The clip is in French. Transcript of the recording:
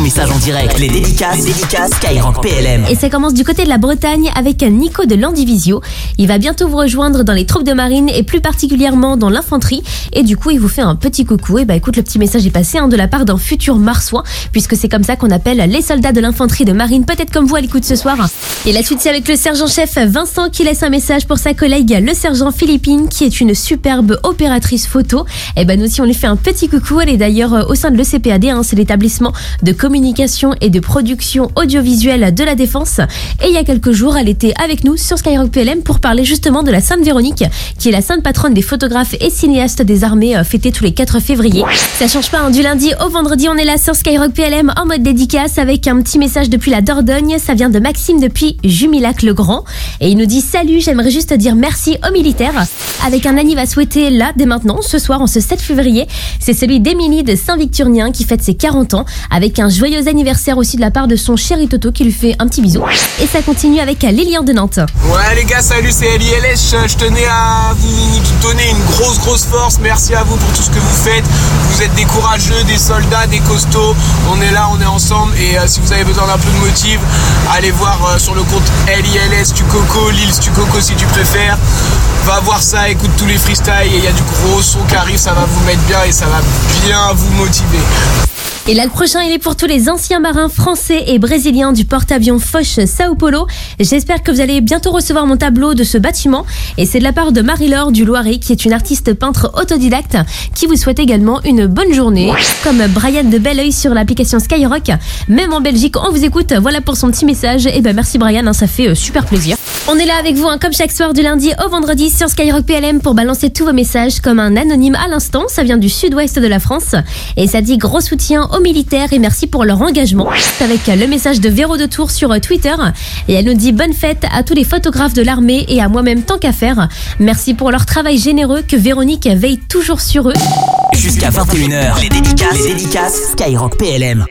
ton message en direct. Les dédicaces, les dédicaces Skyrock PLM. Et ça commence du côté de la Bretagne avec Nico de Landivisio. Il va bientôt vous rejoindre dans les troupes de marine et plus particulièrement dans l'infanterie. Et du coup, il vous fait un petit coucou. Et bah écoute, le petit message est passé hein, de la part d'un futur marsouin, puisque c'est comme ça qu'on appelle les soldats de l'infanterie de marine, peut-être comme vous à l'écoute ce soir. Et la suite, c'est avec le sergent-chef Vincent qui laisse un message pour sa collègue, le sergent Philippine, qui est une superbe opératrice photo. Et ben nous aussi, on lui fait un petit coucou. Elle est d'ailleurs euh, au sein de l'ECPAD, hein, c'est l'établissement de communication et de production audiovisuelle de la Défense. Et il y a quelques jours, elle était avec nous sur Skyrock PLM pour parler justement de la Sainte Véronique, qui est la sainte patronne des photographes et cinéastes des armées, euh, fêtée tous les 4 février. Ça change pas, hein, du lundi au vendredi, on est là sur Skyrock PLM en mode dédicace avec un petit message depuis la Dordogne. Ça vient de Maxime depuis Jumilac-le-Grand. Et il nous dit Salut, j'aimerais juste dire merci aux militaires. Avec un anniversaire à souhaiter là, dès maintenant, ce soir, en ce 7 février. C'est celui d'Émilie de Saint-Victurnien qui fête ses 40 ans. Avec un joyeux anniversaire aussi de la part de son chéri Toto qui lui fait un petit bisou. Et ça continue avec Lilian de Nantes. Ouais les gars, salut, c'est LILS. Je tenais à vous donner une grosse grosse force. Merci à vous pour tout ce que vous faites. Vous êtes des courageux, des soldats, des costauds. On est là, on est ensemble. Et euh, si vous avez besoin d'un peu de motive, allez voir euh, sur le compte LILS du Coco, Lils du Coco si tu préfères. Va voir ça, écoute tous les freestyles et il y a du gros son qui arrive, ça va vous mettre bien et ça va bien vous motiver. Et là, le prochain, il est pour tous les anciens marins français et brésiliens du porte-avions Foch Sao Paulo. J'espère que vous allez bientôt recevoir mon tableau de ce bâtiment. Et c'est de la part de Marie-Laure du Loiret, qui est une artiste peintre autodidacte, qui vous souhaite également une bonne journée. Comme Brian de Belleuil sur l'application Skyrock. Même en Belgique, on vous écoute. Voilà pour son petit message. Et ben, merci Brian, hein, ça fait euh, super plaisir. On est là avec vous, hein, comme chaque soir du lundi au vendredi sur Skyrock PLM pour balancer tous vos messages comme un anonyme à l'instant. Ça vient du sud-ouest de la France. Et ça dit gros soutien aux militaires et merci pour leur engagement. C'est avec le message de Véro de Tour sur Twitter. Et elle nous dit bonne fête à tous les photographes de l'armée et à moi-même tant qu'à faire. Merci pour leur travail généreux que Véronique veille toujours sur eux. Jusqu'à 21h, les dédicaces, les dédicaces Skyrock PLM.